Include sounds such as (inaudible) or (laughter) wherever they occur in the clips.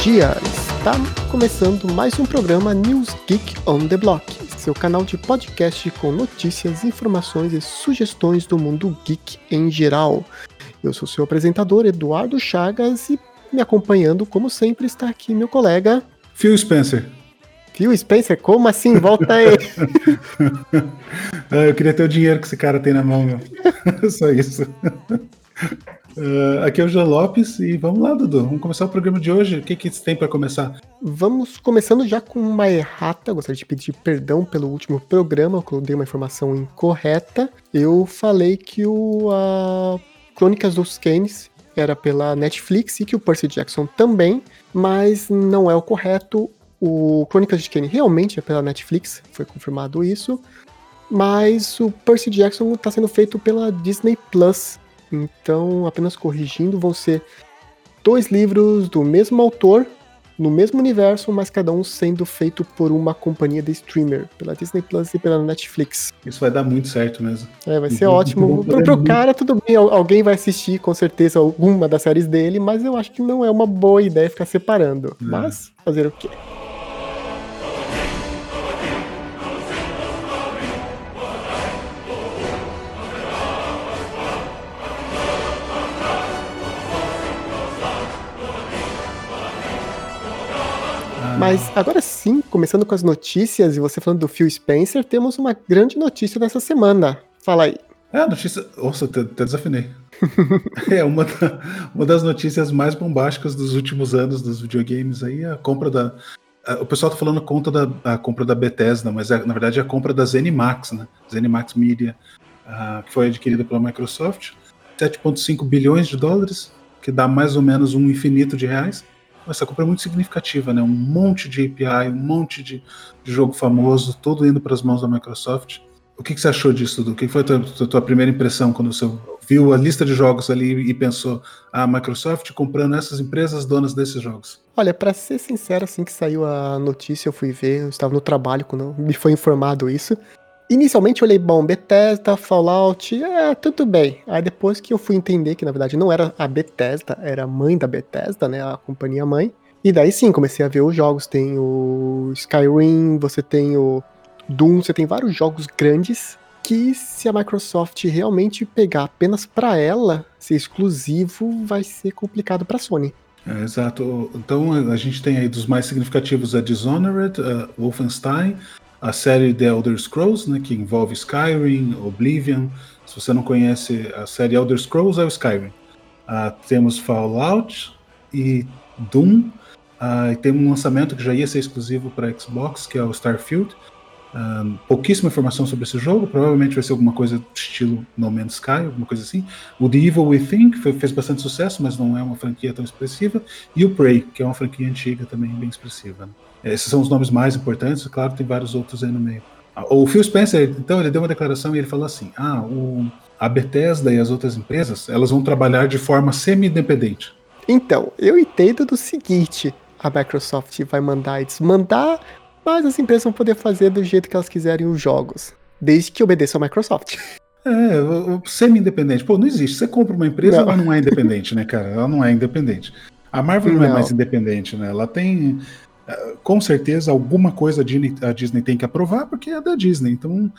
dia! Está começando mais um programa News Geek on the Block, seu canal de podcast com notícias, informações e sugestões do mundo geek em geral. Eu sou seu apresentador, Eduardo Chagas, e me acompanhando, como sempre, está aqui meu colega Phil Spencer. Phil Spencer, como assim? Volta aí! Ah, (laughs) eu queria ter o dinheiro que esse cara tem na mão, meu. (laughs) Só isso. Uh, aqui é o Jean Lopes e vamos lá, Dudu. Vamos começar o programa de hoje. O que, que tem para começar? Vamos começando já com uma errata. Gostaria de pedir perdão pelo último programa, que eu dei uma informação incorreta. Eu falei que o uh, Crônicas dos Canes era pela Netflix e que o Percy Jackson também, mas não é o correto. O Crônicas de Kane realmente é pela Netflix, foi confirmado isso. Mas o Percy Jackson está sendo feito pela Disney Plus. Então, apenas corrigindo, vão ser dois livros do mesmo autor, no mesmo universo, mas cada um sendo feito por uma companhia de streamer, pela Disney Plus e pela Netflix. Isso vai dar muito certo mesmo. É, vai ser uhum. ótimo. Pro, pro cara, tudo bem, alguém vai assistir com certeza alguma das séries dele, mas eu acho que não é uma boa ideia ficar separando. É. Mas, fazer o quê? Mas agora sim, começando com as notícias e você falando do Phil Spencer, temos uma grande notícia dessa semana. Fala aí. É, a notícia. Nossa, até, até desafinei. (laughs) é uma, da, uma das notícias mais bombásticas dos últimos anos dos videogames aí, a compra da. A, o pessoal tá falando conta da a compra da Bethesda, mas é, na verdade é a compra da ZeniMax, né? ZeniMax Media, uh, que foi adquirida pela Microsoft. 7,5 bilhões de dólares, que dá mais ou menos um infinito de reais essa compra é muito significativa, né? Um monte de API, um monte de, de jogo famoso, todo indo para as mãos da Microsoft. O que, que, você achou disso, Dudu? O que foi a tua, tua, primeira impressão quando você viu a lista de jogos ali e pensou a ah, Microsoft comprando essas empresas donas desses jogos? Olha, para ser sincero, assim que saiu a notícia, eu fui ver, eu estava no trabalho quando me foi informado isso. Inicialmente eu olhei, bom, Bethesda, Fallout, é, tudo bem. Aí depois que eu fui entender que na verdade não era a Bethesda, era a mãe da Bethesda, né, a companhia mãe. E daí sim, comecei a ver os jogos. Tem o Skyrim, você tem o Doom, você tem vários jogos grandes que se a Microsoft realmente pegar apenas para ela ser exclusivo, vai ser complicado para a Sony. É, exato. Então a gente tem aí dos mais significativos a Dishonored, a Wolfenstein, a série The Elder Scrolls, né, que envolve Skyrim, Oblivion. Se você não conhece a série Elder Scrolls, é o Skyrim. Uh, temos Fallout e Doom. Uh, e tem um lançamento que já ia ser exclusivo para Xbox, que é o Starfield. Uh, pouquíssima informação sobre esse jogo, provavelmente vai ser alguma coisa estilo No Man's Sky, alguma coisa assim. O The Evil Within, que foi, fez bastante sucesso, mas não é uma franquia tão expressiva. E o Prey, que é uma franquia antiga também, bem expressiva. Né? Esses são os nomes mais importantes, claro, tem vários outros aí no meio. O Phil Spencer, então, ele deu uma declaração e ele falou assim: ah, o, a Bethesda e as outras empresas, elas vão trabalhar de forma semi-independente. Então, eu entendo do seguinte: a Microsoft vai mandar e desmandar, mas as empresas vão poder fazer do jeito que elas quiserem os jogos, desde que obedeçam a Microsoft. É, semi-independente. Pô, não existe. Você compra uma empresa, não. ela não é independente, né, cara? Ela não é independente. A Marvel não, é não é mais independente, né? Ela tem com certeza alguma coisa a Disney tem que aprovar, porque é da Disney. Então,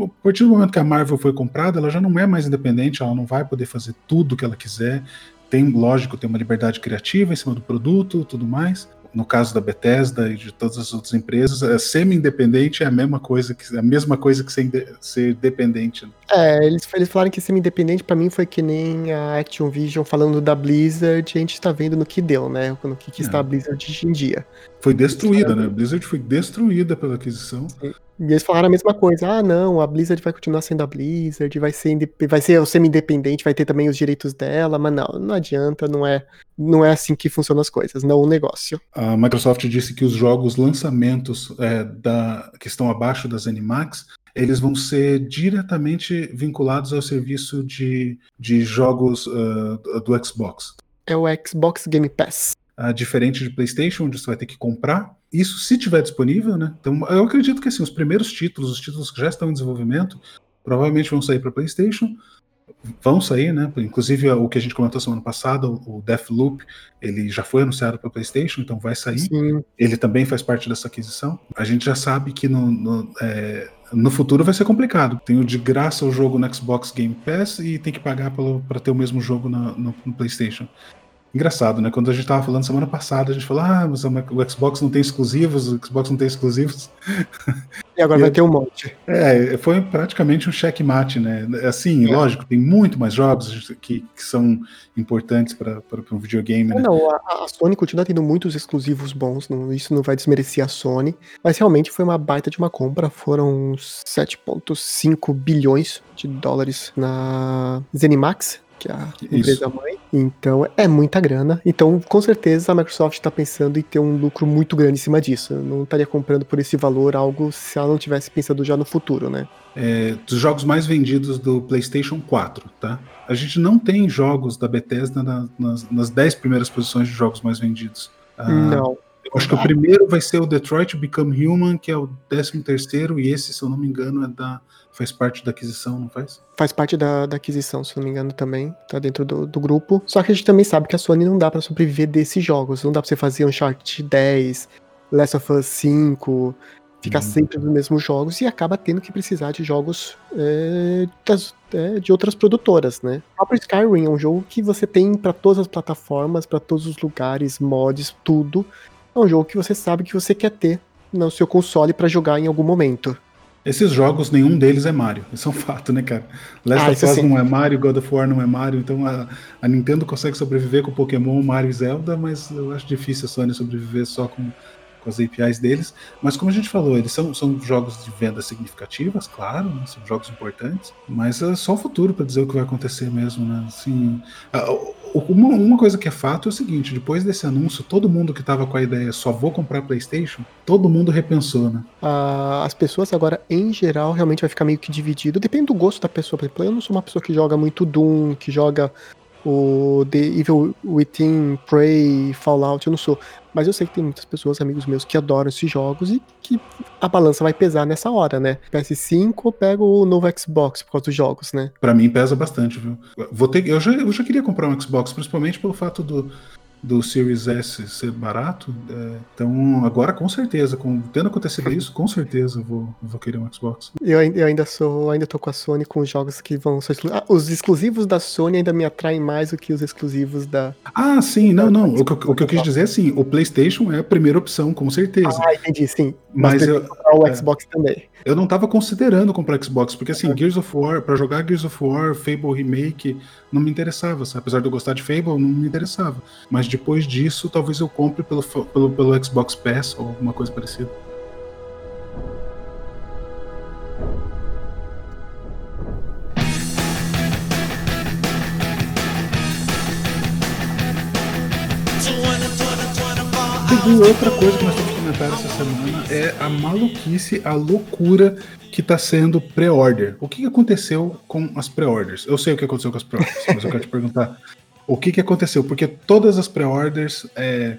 a partir do momento que a Marvel foi comprada, ela já não é mais independente, ela não vai poder fazer tudo o que ela quiser. Tem, lógico, tem uma liberdade criativa em cima do produto, tudo mais no caso da Bethesda e de todas as outras empresas, é semi-independente é a mesma coisa que a mesma coisa que ser, ser dependente. Né? É, eles, eles falaram que semi-independente para mim foi que nem a Action Vision falando da Blizzard, a gente tá vendo no que deu, né? No que, que está a é. Blizzard hoje em dia. Foi destruída, né? A Blizzard foi destruída pela aquisição. Sim. E eles falaram a mesma coisa. Ah, não, a Blizzard vai continuar sendo a Blizzard, vai ser, vai ser semi-independente, vai ter também os direitos dela, mas não, não adianta, não é, não é assim que funcionam as coisas, não o negócio. A Microsoft disse que os jogos lançamentos é, da, que estão abaixo das Animax, eles vão ser diretamente vinculados ao serviço de, de jogos uh, do Xbox. É o Xbox Game Pass. Uh, diferente de PlayStation, onde você vai ter que comprar isso se tiver disponível, né? Então, eu acredito que assim, os primeiros títulos, os títulos que já estão em desenvolvimento, provavelmente vão sair para PlayStation. vão sair, né? Inclusive o que a gente comentou semana passada, o Deathloop, ele já foi anunciado para PlayStation, então vai sair. Sim. Ele também faz parte dessa aquisição. A gente já sabe que no, no, é, no futuro vai ser complicado. Tem o de graça o jogo no Xbox Game Pass e tem que pagar para ter o mesmo jogo no, no, no PlayStation. Engraçado, né? Quando a gente tava falando semana passada, a gente falou: ah, mas o Xbox não tem exclusivos, o Xbox não tem exclusivos. (laughs) E agora e vai ter um monte. É, foi praticamente um checkmate, né? Assim, é. lógico, tem muito mais jogos que, que são importantes para um videogame. Né? Não, a, a, Sony continua tendo muitos exclusivos bons, não, isso não vai desmerecer a Sony, mas realmente foi uma baita de uma compra. Foram 7,5 bilhões de dólares na Zenimax, que é a empresa mãe. Então é muita grana. Então, com certeza, a Microsoft está pensando em ter um lucro muito grande em cima disso. Eu não estaria comprando por esse valor algo se ela não tivesse pensando já no futuro, né? É, dos jogos mais vendidos do PlayStation 4, tá? A gente não tem jogos da Bethesda na, nas, nas 10 primeiras posições de jogos mais vendidos. Ah, não. Eu acho que o primeiro vai ser o Detroit Become Human, que é o 13 terceiro, e esse, se eu não me engano, é da faz parte da aquisição, não faz? Faz parte da, da aquisição, se não me engano, também. Tá dentro do, do grupo. Só que a gente também sabe que a Sony não dá para sobreviver desses jogos. Não dá pra você fazer Uncharted 10, Last of Us 5, ficar hum. sempre nos mesmos jogos e acaba tendo que precisar de jogos é, das, é, de outras produtoras, né? O próprio Skyrim é um jogo que você tem para todas as plataformas, para todos os lugares, mods, tudo. É um jogo que você sabe que você quer ter no seu console para jogar em algum momento. Esses jogos, nenhum deles é Mario. Isso é um fato, né, cara? Last ah, of Us não é Mario, God of War não é Mario, então a, a, Nintendo consegue sobreviver com Pokémon, Mario e Zelda, mas eu acho difícil a Sony sobreviver só com, com as APIs deles. Mas como a gente falou, eles são, são jogos de vendas significativas, claro, né? são jogos importantes, mas é só o futuro para dizer o que vai acontecer mesmo, né? Assim, uma, uma, coisa que é fato é o seguinte: depois desse anúncio, todo mundo que estava com a ideia só vou comprar PlayStation, todo mundo repensou, né? Ah, as pessoas agora, em geral, realmente vai ficar meio que dividido. Depende do gosto da pessoa. Eu não sou uma pessoa que joga muito Doom, que joga o The Evil Within, Prey, Fallout, eu não sou. Mas eu sei que tem muitas pessoas, amigos meus, que adoram esses jogos e que a balança vai pesar nessa hora, né? PS5 ou pego o novo Xbox por causa dos jogos, né? Para mim pesa bastante, viu? Vou ter, eu, já, eu já queria comprar um Xbox, principalmente pelo fato do, do Series S ser barato. É, então, agora com certeza, com, tendo acontecido isso, com certeza eu vou, vou querer um Xbox. Eu, eu ainda sou, ainda tô com a Sony com os jogos que vão ser exclusivos. Ah, os exclusivos da Sony ainda me atraem mais do que os exclusivos da. Ah, sim, não, não. O que, o que eu quis dizer é assim, o PlayStation é a primeira opção, com certeza. Ah, entendi, sim. Mas, Mas eu, o é, Xbox também. Eu não tava considerando comprar Xbox, porque assim, Gears of War, para jogar Gears of War, Fable Remake, não me interessava, apesar de eu gostar de Fable, não me interessava. Mas depois disso, talvez eu compre pelo, pelo, pelo Xbox Pass ou alguma coisa parecida. E outra coisa que nós temos que comentar essa semana é a maluquice, a loucura que está sendo pré-order. O que aconteceu com as pré-orders? Eu sei o que aconteceu com as pré-orders, mas eu quero te perguntar o que, que aconteceu? Porque todas as pré-orders é,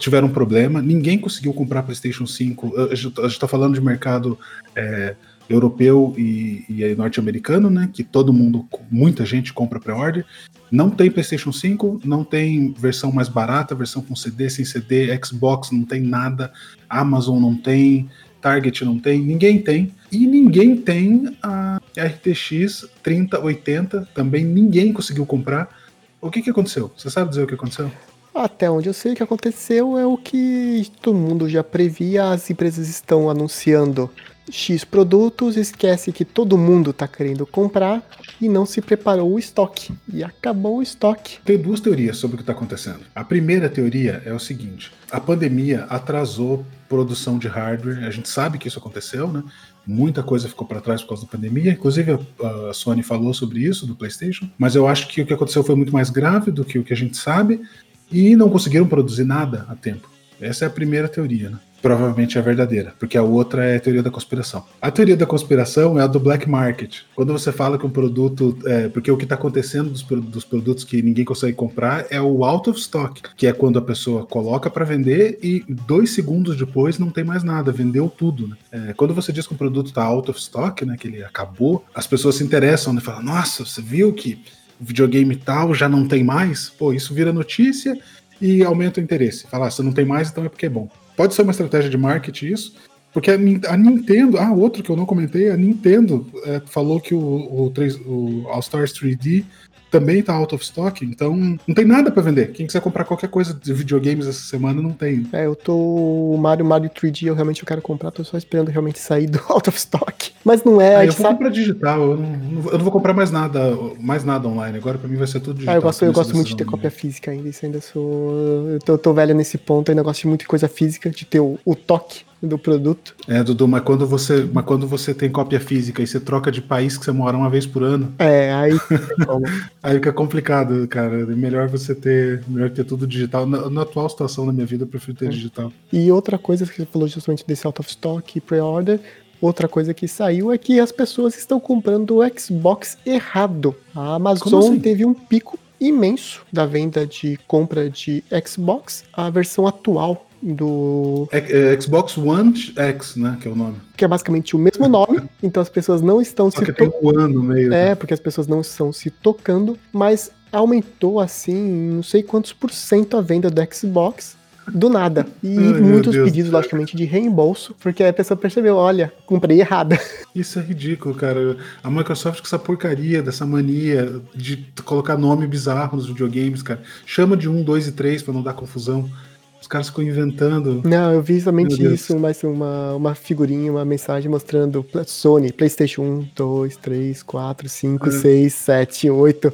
tiveram problema, ninguém conseguiu comprar PlayStation 5. A gente está falando de mercado é, europeu e, e norte-americano, né? Que todo mundo, muita gente compra pré-order. Não tem PlayStation 5, não tem versão mais barata, versão com CD, sem CD, Xbox não tem nada, Amazon não tem, Target não tem, ninguém tem. E ninguém tem a RTX 3080, também ninguém conseguiu comprar. O que, que aconteceu? Você sabe dizer o que aconteceu? Até onde eu sei o que aconteceu é o que todo mundo já previa, as empresas estão anunciando X produtos, esquece que todo mundo está querendo comprar e não se preparou o estoque. E acabou o estoque. Tem duas teorias sobre o que está acontecendo. A primeira teoria é o seguinte: a pandemia atrasou produção de hardware. A gente sabe que isso aconteceu, né? Muita coisa ficou para trás por causa da pandemia. Inclusive, a, Sony falou sobre isso do PlayStation. Mas eu acho que o que aconteceu foi muito mais grave do que o que a gente sabe. E não conseguiram produzir nada a tempo. Essa é a primeira teoria, né? Provavelmente é verdadeira, porque a outra é a teoria da conspiração. A teoria da conspiração é a do black market. Quando você fala que um produto. É, porque o que está acontecendo dos, dos, produtos que ninguém consegue comprar é o out of stock, que é quando a pessoa coloca para vender e dois segundos depois não tem mais nada, vendeu tudo. Né? É, quando você diz que um produto está out of stock, né, que ele acabou, as pessoas se interessam e né, falam: Nossa, você viu que videogame tal já não tem mais? Pô, isso vira notícia e aumenta o interesse. Falar, ah, se não tem mais, então é porque é bom. Pode ser uma estratégia de marketing isso, porque a, Nintendo, ah, outro que eu não comentei, a Nintendo é, falou que o, o, o All Stars 3D também tá out of stock, então não tem nada para vender. Quem quiser comprar qualquer coisa de videogames essa semana não tem. É, eu tô. O Mario Mario 3D eu realmente eu quero comprar, tô só esperando realmente sair do (laughs) out of stock. Mas não é. Ah, eu vou sabe... comprar digital, eu não, eu não vou comprar mais nada, mais nada online. Agora para mim vai ser tudo digital. Ah, eu gosto, eu gosto muito de ter cópia física ainda, isso ainda sou. Eu tô, eu tô velho nesse ponto, ainda gosto de muito de coisa física, de ter o, o toque do produto. É, Dudu, mas quando você, mas quando você tem cópia física e você troca de país que você mora uma vez por ano. É, aí. (laughs) aí fica complicado, cara. É melhor você ter, melhor ter tudo digital. Na, na, atual situação da minha vida, eu prefiro ter é. digital. E outra coisa que você falou justamente desse out of stock e pre-order. Outra coisa que saiu é que as pessoas estão comprando o Xbox errado. A Amazon assim? teve um pico imenso da venda de compra de Xbox, a versão atual do é, é, Xbox One X, né, que é o nome. Que é basicamente o mesmo nome, (laughs) então as pessoas não estão Só se que to... tem um no meio. É, né? porque as pessoas não estão se tocando, mas aumentou assim, não sei quantos por cento a venda do Xbox do nada. E Ai, muitos pedidos, logicamente, de reembolso, porque a pessoa percebeu, olha, comprei errada. (laughs) Isso é ridículo, cara. A Microsoft com essa porcaria, dessa mania de colocar nome bizarro nos videogames, cara. Chama de um, dois e três para não dar confusão. Os caras ficam inventando. Não, eu vi somente isso, mas uma, uma figurinha, uma mensagem mostrando Sony, PlayStation 1, 2, 3, 4, 5, 6, 7, 8.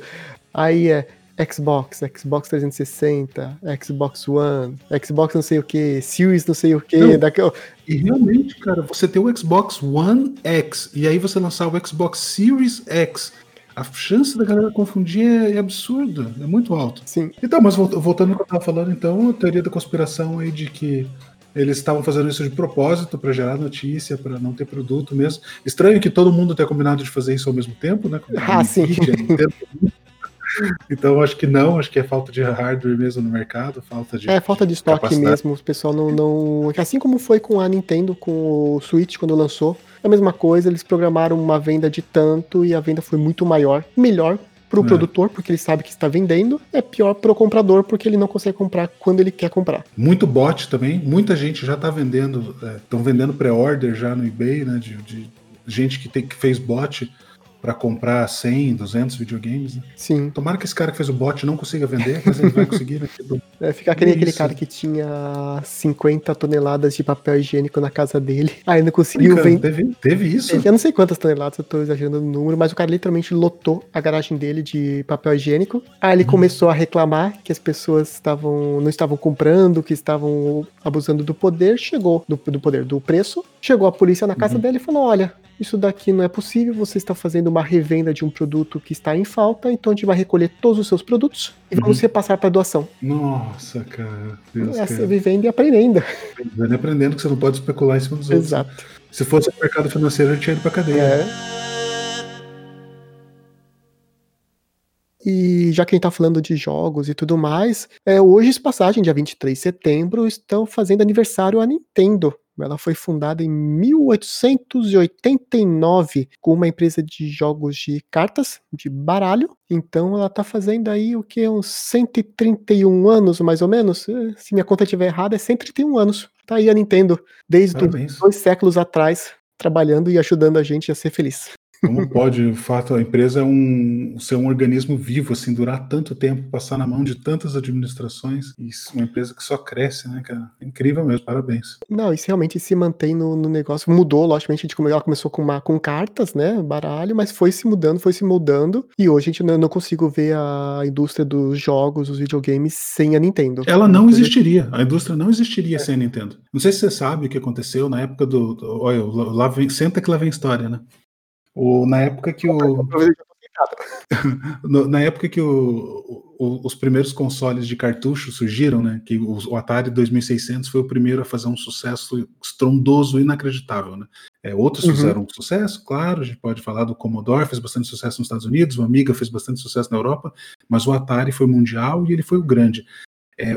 Aí é Xbox, Xbox 360, Xbox One, Xbox não sei o que, Series não sei o que. Daquele... E realmente, cara, você tem o Xbox One X e aí você lançar o Xbox Series X a chance da galera confundir é, é absurda, é muito alto. Sim. Então, mas voltando ao que eu estava falando, então, a teoria da conspiração aí de que eles estavam fazendo isso de propósito para gerar notícia, para não ter produto mesmo. Estranho que todo mundo tenha combinado de fazer isso ao mesmo tempo, né? (laughs) ah, sim. Então acho que não, acho que é falta de hardware mesmo no mercado, falta de. É, falta de estoque mesmo. O pessoal não, não. Assim como foi com a Nintendo, com o Switch quando lançou, a mesma coisa, eles programaram uma venda de tanto e a venda foi muito maior, melhor para o é. produtor, porque ele sabe que está vendendo, é pior para o comprador, porque ele não consegue comprar quando ele quer comprar. Muito bot também, muita gente já está vendendo, estão é, vendendo pré-order já no eBay, né, de, de gente que, tem, que fez bot para comprar 100, 200 videogames. Né? Sim. Tomara que esse cara que fez o bot não consiga vender, mas ele vai conseguir. Né? É, ficar que nem aquele cara que tinha 50 toneladas de papel higiênico na casa dele. (laughs) Aí não conseguiu vender. Teve, teve isso? Eu não sei quantas toneladas, eu tô exagerando no número, mas o cara literalmente lotou a garagem dele de papel higiênico. Aí ele hum. começou a reclamar que as pessoas estavam não estavam comprando, que estavam abusando do poder. Chegou do, do poder do preço. Chegou a polícia na casa uhum. dele e falou: Olha, isso daqui não é possível, você está fazendo uma revenda de um produto que está em falta, então a gente vai recolher todos os seus produtos e vamos uhum. repassar para doação. Nossa, cara. Deus Essa cara. vivendo e aprendendo. Vivendo e aprendendo que você não pode especular em cima dos outros. Exato. Se fosse o mercado financeiro, a gente tinha ido para cadeia. É. E já que a gente tá falando de jogos e tudo mais, é, hoje, passagem, dia 23 de setembro, estão fazendo aniversário a Nintendo. Ela foi fundada em 1889 com uma empresa de jogos de cartas, de baralho. Então ela está fazendo aí o que? Uns 131 anos, mais ou menos? Eh, se minha conta estiver errada, é 131 anos. Tá aí a Nintendo, desde dois séculos atrás, trabalhando e ajudando a gente a ser feliz. Como pode, de fato, a empresa é um, ser um organismo vivo, assim, durar tanto tempo, passar na mão de tantas administrações, e uma empresa que só cresce, né, cara? É incrível mesmo, parabéns. Não, isso realmente se mantém no, no negócio. Mudou, logicamente, de como ela começou com, uma, com cartas, né, baralho, mas foi se mudando, foi se mudando, e hoje a gente não, não consigo ver a indústria dos jogos, os videogames, sem a Nintendo. Ela não existiria, a indústria não existiria é. sem a Nintendo. Não sei se você sabe o que aconteceu na época do. do olha, lá vem, senta que lá vem história, né? O, na época que o. (laughs) na época que o, o, os primeiros consoles de cartucho surgiram, né? Que o, o, Atari 2600 foi o primeiro a fazer um sucesso estrondoso, inacreditável, né? É, outros uhum. fizeram um sucesso, claro, a gente pode falar do Commodore, fez bastante sucesso nos Estados Unidos, o Amiga fez bastante sucesso na Europa, mas o Atari foi mundial e ele foi o grande. É,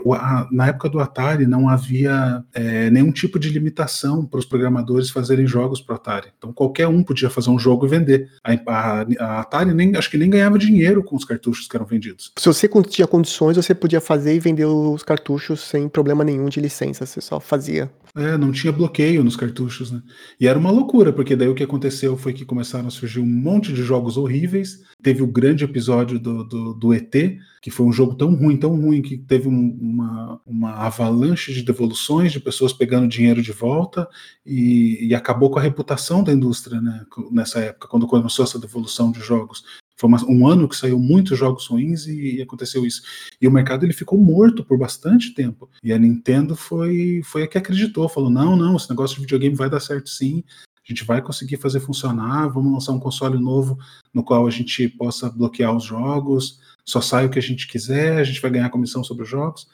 na época do Atari não havia é, nenhum tipo de limitação para os programadores fazerem jogos para Atari. Então qualquer um podia fazer um jogo e vender. A, a, a, Atari nem, acho que nem ganhava dinheiro com os cartuchos que eram vendidos. Se você tinha condições, você podia fazer e vender os cartuchos sem problema nenhum de licença. Você só fazia. É, não tinha bloqueio nos cartuchos, né? E era uma loucura, porque daí o que aconteceu foi que começaram a surgir um monte de jogos horríveis. Teve o grande episódio do, do, do ET, que foi um jogo tão ruim, tão ruim, que teve um, uma, uma avalanche de devoluções, de pessoas pegando dinheiro de volta, e, e acabou com a reputação da indústria, né? Nessa época, quando começou essa devolução de jogos. Foi uma, um ano que saiu muitos jogos ruins e, e, aconteceu isso. E o mercado ele ficou morto por bastante tempo. E a Nintendo foi, foi a que acreditou, falou: não, não, esse negócio de videogame vai dar certo sim. A gente vai conseguir fazer funcionar. Vamos lançar um console novo no qual a gente possa bloquear os jogos. Só sai o que a gente quiser. A gente vai ganhar comissão sobre os jogos.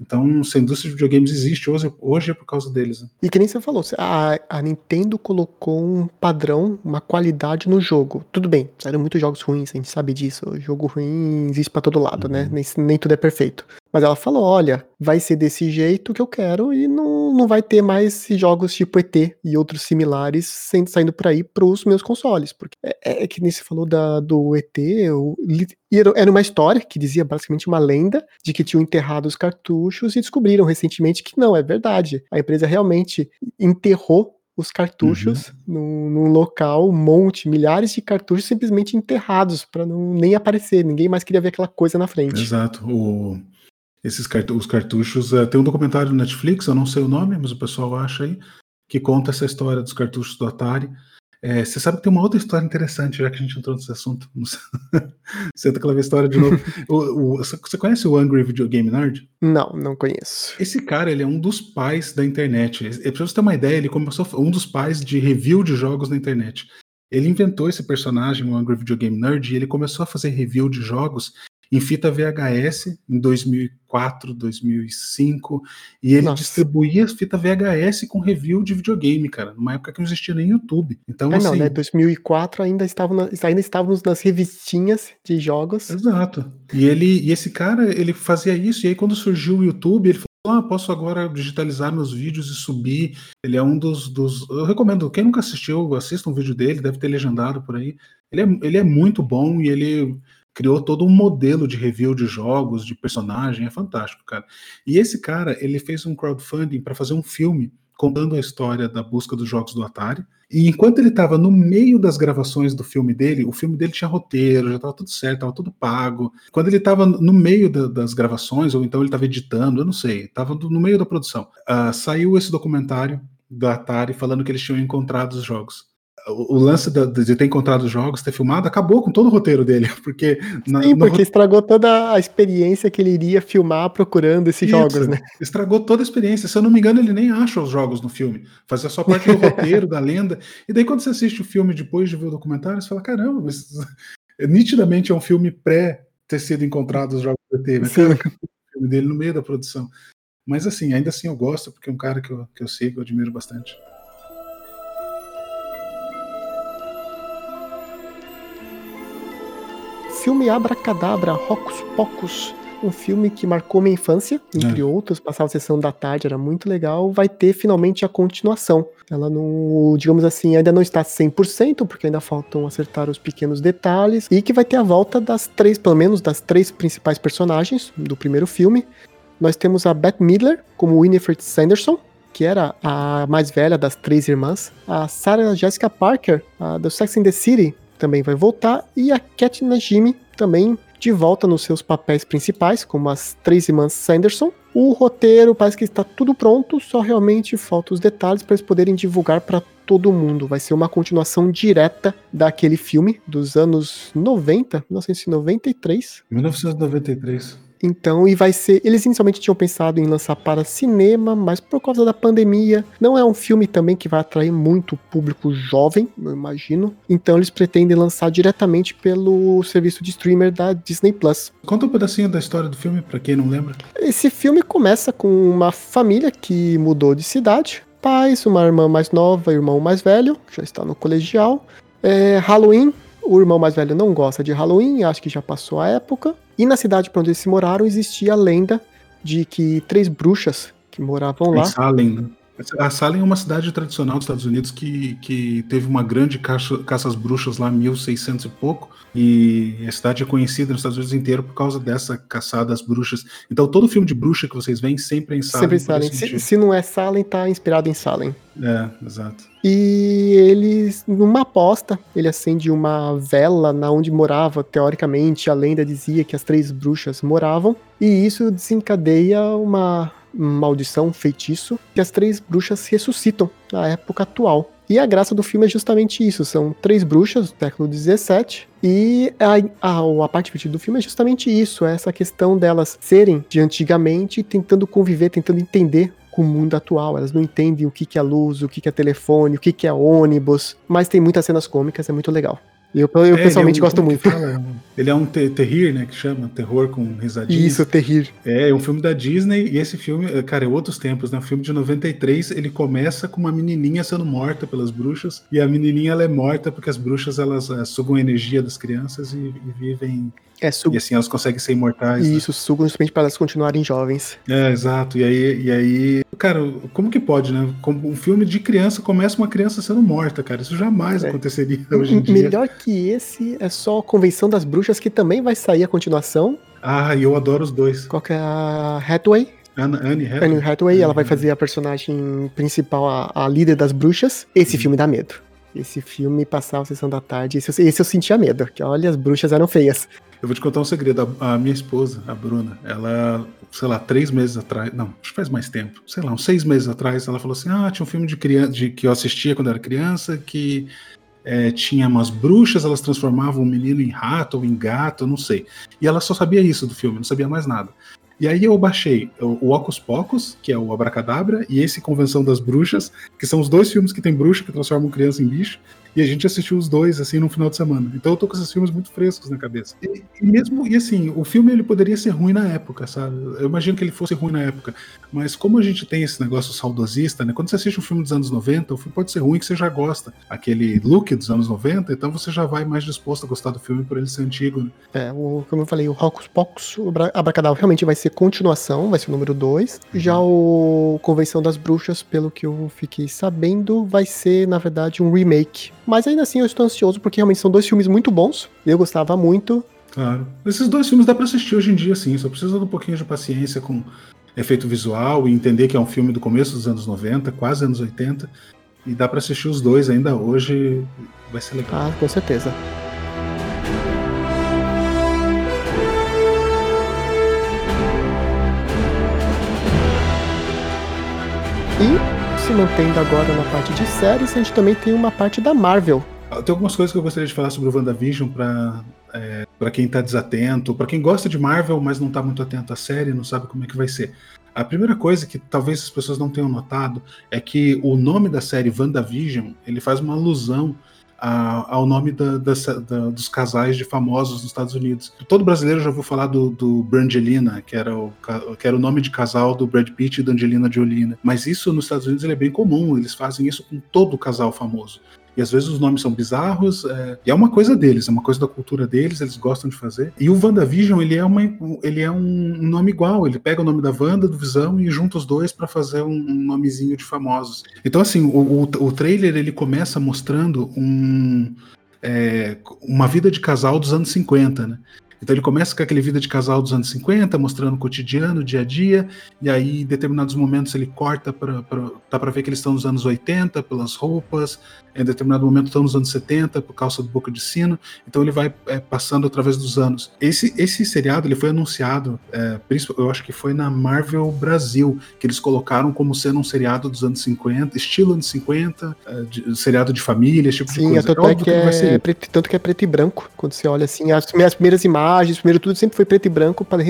Então, se a indústria de videogames existe hoje, hoje é por causa deles. Né? E que nem você falou, a, a, Nintendo colocou um padrão, uma qualidade no jogo. Tudo bem, saíram muitos jogos ruins, a gente sabe disso. O jogo ruim existe para todo lado, né? uhum. né? Nem, nem tudo é perfeito. Mas ela falou: olha, vai ser desse jeito que eu quero e não, não vai ter mais jogos tipo ET e outros similares saindo por aí para os meus consoles. Porque é, é, é, que nem você falou da, do ET, eu, era uma história que dizia basicamente uma lenda de que tinham enterrado os cartuchos e descobriram recentemente que não, é verdade. A empresa realmente enterrou os cartuchos uhum. num, num, local, um monte, milhares de cartuchos simplesmente enterrados para não nem aparecer. Ninguém mais queria ver aquela coisa na frente. Exato. O, esses cartu os cartuchos. Uh, tem um documentário no Netflix, eu não sei o nome, mas o pessoal acha aí, que conta essa história dos cartuchos do Atari. É, você sabe que tem uma outra história interessante, já que a gente entrou nesse assunto. Senta (laughs) aquela história de novo. (laughs) o, o, você conhece o Angry Video Game Nerd? Não, não conheço. Esse cara, ele é um dos pais da internet. Pra você ter uma ideia, ele começou um dos pais de review de jogos na internet. Ele inventou esse personagem, o Angry Video Game Nerd, e ele começou a fazer review de jogos em fita VHS em 2004, 2005, e ele Nossa. distribuía fita VHS com review de videogame, cara, numa época que não existia nem YouTube. Então, é, assim, não, né? 2004 ainda estavam ainda estávamos nas revistinhas de jogos. Exato. E ele e esse cara, ele fazia isso e aí quando surgiu o YouTube, ele falou: "Ah, posso agora digitalizar meus vídeos e subir". Ele é um dos, dos eu recomendo, quem nunca assistiu, assista um vídeo dele, deve ter legendado por aí. Ele é, ele é muito bom e ele criou todo um modelo de review de jogos, de personagem, é fantástico, cara. E esse cara, ele fez um crowdfunding para fazer um filme contando a história da busca dos jogos do Atari. E enquanto ele estava no meio das gravações do filme dele, o filme dele tinha roteiro, já estava tudo certo, estava tudo pago. Quando ele estava no meio da, das gravações, ou então ele estava editando, eu não sei, estava no meio da produção, uh, saiu esse documentário da Atari falando que eles tinham encontrado os jogos o, lance de ter encontrado jogos, ter filmado, acabou com todo o roteiro dele, (laughs) porque... Na, Sim, porque estragou toda a experiência que ele iria filmar procurando esses Isso, jogos, né? Estragou toda a experiência, se eu não me engano ele nem acha os jogos no filme, fazia só parte do (laughs) roteiro, da lenda, e daí quando você assiste o filme depois de ver o documentário, você fala, caramba, mas (laughs) nitidamente é um filme pré ter sido encontrado os jogos do ET, né? Cara, o filme dele no meio da produção. Mas assim, ainda assim eu gosto, porque é um cara que eu, que eu sigo, eu admiro bastante. Filme Abracadabra, Rocos Pocos, um filme que marcou minha infância, entre é. outros, passava a sessão da tarde, era muito legal, vai ter finalmente a continuação. Ela não, digamos assim, ainda não está 100%, porque ainda faltam acertar os pequenos detalhes, e que vai ter a volta das três, pelo menos das três principais personagens do primeiro filme. Nós temos a Beth Midler como Winifred Sanderson, que era a mais velha das três irmãs, a Sarah Jessica Parker, a do Sex and the City, também vai voltar, e a Cat Najimy também de volta nos seus papéis principais, como as três irmãs Sanderson. O roteiro parece que está tudo pronto, só realmente faltam os detalhes para eles poderem divulgar para todo mundo. Vai ser uma continuação direta daquele filme dos anos 90, 1993. 1993. Então, e vai ser. Eles inicialmente tinham pensado em lançar para cinema, mas por causa da pandemia, não é um filme também que vai atrair muito o público jovem, eu imagino. Então, eles pretendem lançar diretamente pelo serviço de streamer da Disney Plus. Conta um pedacinho da história do filme, para quem não lembra. Esse filme começa com uma família que mudou de cidade. Pais, uma irmã mais nova, irmão mais velho, já está no colegial. É, Halloween, o irmão mais velho não gosta de Halloween, acho que já passou a época. E na cidade para onde eles se moraram existia a lenda de que três bruxas que moravam lá. Salem, né? A Salem é uma cidade tradicional dos Estados Unidos que, que teve uma grande caça, caça às bruxas lá em 1600 e pouco. E a cidade é conhecida nos Estados Unidos inteiro por causa dessa caçada às bruxas. Então todo filme de bruxa que vocês veem sempre é em Salem. Sempre em Salem. Se, se, não é Salem, tá inspirado em Salem. É, exato. E eles, numa aposta, ele acende uma vela na onde morava, teoricamente, a lenda dizia que as três bruxas moravam. E isso desencadeia uma maldição, um feitiço, que as três bruxas ressuscitam na época atual. E a graça do filme é justamente isso: são três bruxas do século XVII. E a, a, a parte divertida do filme é justamente isso: é essa questão delas serem de antigamente, tentando conviver, tentando entender com o mundo atual. Elas não entendem o que, que é luz, o que, que é telefone, o que, que é ônibus. Mas tem muitas cenas cômicas, é muito legal. Eu, eu é, pessoalmente é um, gosto muito. Ele é um te terrir, né? Que chama, terror com risadinha. Isso, terrir. É, é um filme da Disney, e esse filme, é, cara, é outros tempos, né? Um filme de 93, ele começa com uma menininha sendo morta pelas bruxas, e a menininha ela é morta porque as bruxas elas é, sugam a energia das crianças e, e vivem é, sug... E assim elas conseguem ser imortais. Isso, né? sugam justamente para elas continuarem jovens. É, exato. E aí, e aí, cara, como que pode, né? Um filme de criança começa uma criança sendo morta, cara. Isso jamais é. aconteceria (laughs) hoje em dia. Melhor que esse é só a Convenção das Bruxas, que também vai sair a continuação. Ah, e eu adoro os dois. Qual que é a Hathaway? Anne Hathaway. Anne Hathaway, ela vai fazer a personagem principal, a, a líder das bruxas. Esse uhum. filme dá medo. Esse filme passava a sessão da tarde, esse, esse eu sentia medo, que olha, as bruxas eram feias. Eu vou te contar um segredo. A, minha esposa, a Bruna, ela, sei lá, três meses atrás, não, acho que faz mais tempo, sei lá, uns seis meses atrás, ela falou assim: ah, tinha um filme de criança de, que eu assistia quando era criança que é, tinha umas bruxas, elas transformavam o menino em rato ou em gato, não sei. E ela só sabia isso do filme, não sabia mais nada. E aí eu baixei o Ocus Pocus, que é o Abracadabra, e esse Convenção das Bruxas, que são os dois filmes que tem bruxa que transformam criança em bicho. E a gente assistiu os dois, assim, no final de semana. Então eu tô com esses filmes muito frescos na cabeça. E, e, mesmo, e assim, o filme ele poderia ser ruim na época, sabe? Eu imagino que ele fosse ruim na época. Mas como a gente tem esse negócio saudosista, né? Quando você assiste um filme dos anos 90, o filme pode ser ruim que você já gosta. Aquele look dos anos 90, então você já vai mais disposto a gostar do filme por ele ser antigo, né? É, o, como eu falei, o Hocus Pocus, o Abracadabra realmente vai ser continuação, vai ser o número 2. Uhum. Já o Convenção das Bruxas, pelo que eu fiquei sabendo, vai ser, na verdade, um remake mas ainda assim eu estou ansioso porque realmente são dois filmes muito bons. Eu gostava muito. Claro. Esses dois filmes dá para assistir hoje em dia, sim. Só precisa de um pouquinho de paciência com efeito visual e entender que é um filme do começo dos anos 90, quase anos 80. E dá para assistir os dois ainda hoje. Vai ser legal. Ah, com certeza. E se mantendo agora na parte de séries, a gente também tem uma parte da Marvel. Tem algumas coisas que eu gostaria de falar sobre o WandaVision para é, para quem está desatento, para quem gosta de Marvel, mas não está muito atento à série, não sabe como é que vai ser. A primeira coisa que talvez as pessoas não tenham notado é que o nome da série WandaVision ele faz uma alusão a, ao nome da, da, da, dos casais de famosos nos Estados Unidos. Todo brasileiro já ouviu falar do, do Brangelina, que era, o, que era o nome de casal do Brad Pitt e da Angelina Jolie. Né? Mas isso nos Estados Unidos é bem comum, eles fazem isso com todo casal famoso. E às vezes os nomes são bizarros, é, e é uma coisa deles, é uma coisa da cultura deles, eles gostam de fazer. E o WandaVision, ele é, uma, ele é um nome igual, ele pega o nome da Wanda, do Visão, e junta os dois para fazer um, nomezinho de famosos. Então, assim, o, o, o trailer ele começa mostrando um, é, uma vida de casal dos anos 50, né? Então ele começa com aquele vida de casal dos anos 50, mostrando o cotidiano, o dia a dia, e aí em determinados momentos ele corta para dá para ver que eles estão nos anos 80 pelas roupas, em determinado momento estão nos anos 70 por causa do boca de sino, então ele vai é, passando através dos anos. Esse esse seriado ele foi anunciado, é, eu acho que foi na Marvel Brasil que eles colocaram como sendo um seriado dos anos 50, estilo anos 50, é, de, seriado de família, esse tipo Sim, de coisa. Sim, é, tanto é, que é, preto, tanto que é preto e branco quando você olha assim as, as primeiras imagens primeiro tudo sempre foi preto e branco, para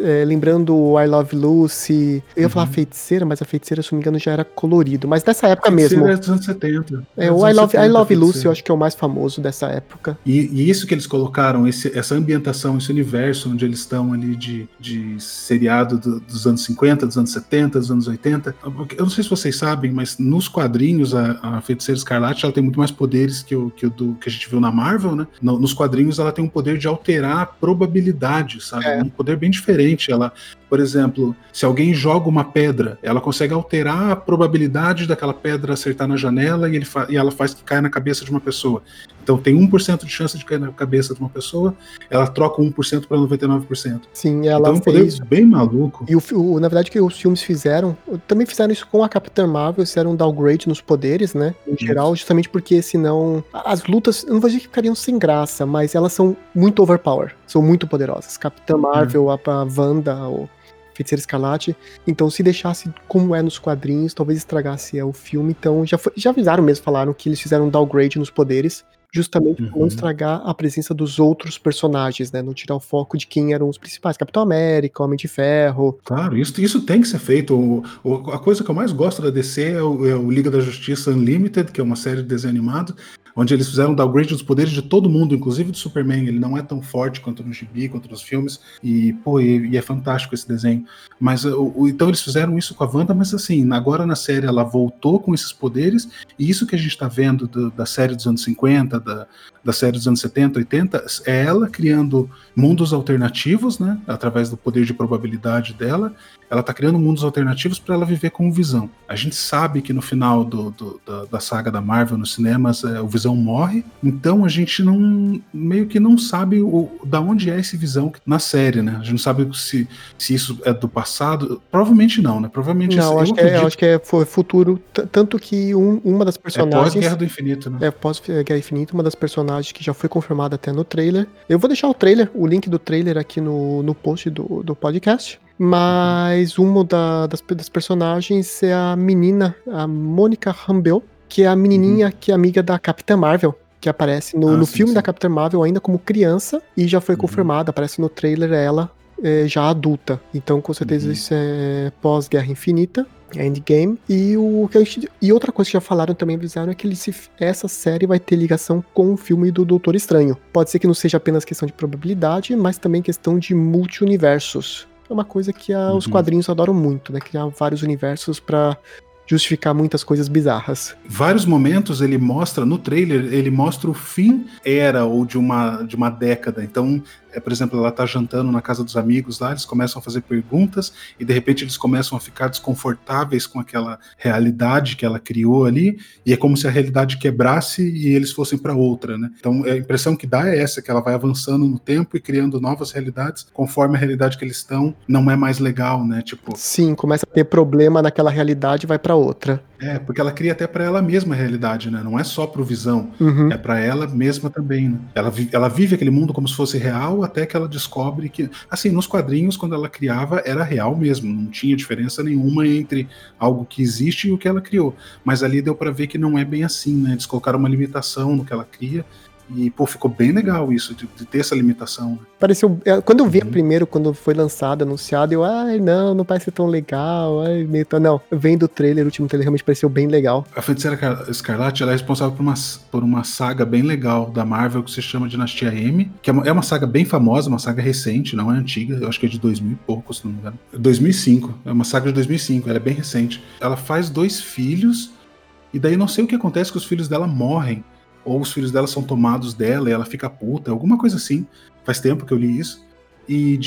é, lembrando I Love Lucy. Eu ia uhum. falar feiticeira, mas a feiticeira, se não me engano, já era colorido. Mas dessa época mesmo. É dos anos 70. É, o I Love, 70, I Love Lucy, eu acho que é o mais famoso dessa época. E, e isso que eles colocaram, esse, essa ambientação, esse universo onde eles estão ali de, de seriado do, dos anos 50, dos anos 70, dos anos 80. Eu não sei se vocês sabem, mas nos quadrinhos a, a Feiticeira Escarlate ela tem muito mais poderes que o que, o do, que a gente viu na Marvel, né? No, nos quadrinhos ela tem um poder de alterar a probabilidade, sabe? É. Um poder bem diferente. Ela, por exemplo, se alguém joga uma pedra, ela consegue alterar a probabilidade daquela pedra acertar na janela e, ele e ela faz que caia na cabeça de uma pessoa. Então tem 1% de chance de cair na cabeça de uma pessoa, ela troca 1% para 99%. Sim, ela então, fez. Um bem maluco. E o, o, na verdade que os filmes fizeram, também fizeram isso com a Capitã Marvel, fizeram um downgrade nos poderes, né? Em isso. geral, justamente porque senão as lutas, eu não vou dizer que ficariam sem graça, mas elas são muito overpower, são muito poderosas. Capitã Marvel, a, a Wanda, o Feiticeira Escarlate. Então, se deixasse como é nos quadrinhos, talvez estragasse é, o filme. Então, já, foi, já avisaram mesmo, falaram que eles fizeram um downgrade nos poderes, justamente uhum. para não estragar a presença dos outros personagens, né? Não tirar o foco de quem eram os principais. Capitão América, Homem de Ferro. Claro, isso, isso tem que ser feito. O, o, a coisa que eu mais gosto da DC é o, é o Liga da Justiça Unlimited, que é uma série de desenho animado, onde eles fizeram um downgrade dos poderes de todo mundo, inclusive do Superman. Ele não é tão forte quanto no gibi, quanto nos filmes, e, pô, e, e é fantástico esse desenho. Mas o, então eles fizeram isso com a Wanda, mas assim, agora na série ela voltou com esses poderes, e isso que a gente está vendo do, da série dos anos 50, da, da série dos anos 70, 80, é ela criando mundos alternativos, né, através do poder de probabilidade dela, ela está criando mundos alternativos para ela viver com o Visão. A gente sabe que no final do, do, da, da, saga da Marvel nos cinemas é, o Visão morre, então a gente não meio que não sabe o, da onde é esse Visão na série, né? A gente não sabe se, se isso é do passado. Provavelmente não, né? Provavelmente não. Acho que, é, acho que é futuro, tanto que um, uma das personagens é pós Guerra do Infinito, né? É pós Guerra Infinita, uma das personagens que já foi confirmada até no trailer. Eu vou deixar o trailer, o link do trailer aqui no, no post do, do podcast. Mas uma da, das, das, personagens é a menina, a Mônica Rambeau, que é a menininha uhum. que é amiga da Capitã Marvel. Que aparece no, ah, no sim, filme sim. da Capitã Marvel ainda como criança e já foi uhum. confirmada, aparece no trailer ela é, já adulta. Então, com certeza, uhum. isso é pós-Guerra Infinita. Endgame. E, o, e outra coisa que já falaram também, avisaram, é que se, essa série vai ter ligação com o filme do Doutor Estranho. Pode ser que não seja apenas questão de probabilidade, mas também questão de multi-universos é uma coisa que a, uhum. os quadrinhos adoram muito, né? Criar vários universos para justificar muitas coisas bizarras. Vários momentos ele mostra no trailer, ele mostra o fim era ou de uma de uma década. Então, é, por exemplo, ela tá jantando na casa dos amigos lá, eles começam a fazer perguntas e de repente eles começam a ficar desconfortáveis com aquela realidade que ela criou ali, e é como se a realidade quebrasse e eles fossem para outra, né? Então, a impressão que dá é essa, que ela vai avançando no tempo e criando novas realidades, conforme a realidade que eles estão não é mais legal, né? Tipo, Sim, começa a ter problema naquela realidade e vai para outra. É, porque ela cria até para ela mesma a realidade, né? Não é só pro Visão, uhum. é para ela mesma também, né? Ela, ela vive aquele mundo como se fosse real até que ela descobre que, assim, nos quadrinhos quando ela criava era real mesmo, não tinha diferença nenhuma entre algo que existe e o que ela criou. Mas ali deu para ver que não é bem assim, né? Eles colocaram uma limitação no que ela cria e, pô, ficou bem legal isso, de, de ter essa limitação. Né? Pareceu. É, quando eu vi uhum. primeiro, quando foi lançado, anunciado, eu, ai, não, não parece tão legal. Ai, meio. Não, vendo o trailer, o último trailer realmente pareceu bem legal. A Feiticeira Escarlate ela é responsável por uma, por uma saga bem legal da Marvel que se chama Dinastia M, que é uma, é uma saga bem famosa, uma saga recente, não é antiga, eu acho que é de 2000 e pouco, se não me engano. 2005, é uma saga de 2005, ela é bem recente. Ela faz dois filhos, e daí não sei o que acontece que os filhos dela morrem ou os filhos dela são tomados dela e ela fica puta, alguma coisa assim. Faz tempo que eu li isso. E,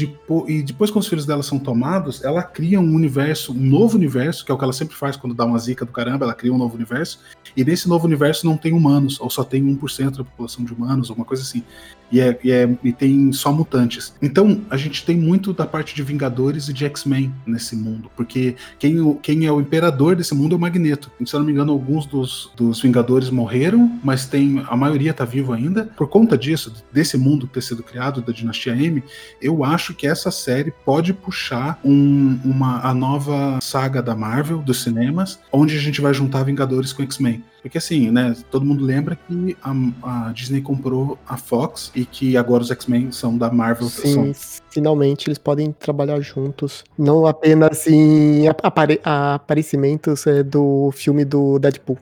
e depois, quando os filhos dela são tomados, ela cria um universo, um novo universo, que é o que ela sempre faz quando dá uma zica do caramba, ela cria um novo universo. E nesse novo universo não tem humanos, ou só tem 1% da população de humanos, alguma coisa assim. E, é, e, é, e tem só mutantes. Então, a gente tem muito da parte de Vingadores e de X-Men nesse mundo, porque quem, quem é o imperador desse mundo é o Magneto. Se eu não me engano, alguns dos, dos Vingadores morreram, mas tem a maioria tá vivo ainda. Por conta disso, desse mundo ter sido criado, da Dinastia M, eu eu acho que essa série pode puxar um, uma, a nova saga da Marvel dos cinemas, onde a gente vai juntar Vingadores com X-Men. Porque assim, né, todo mundo lembra que a, a, Disney comprou a Fox e que agora os X-Men são da Marvel. Sim, são... finalmente eles podem trabalhar juntos, não apenas em apare aparecimentos é, do filme do Deadpool.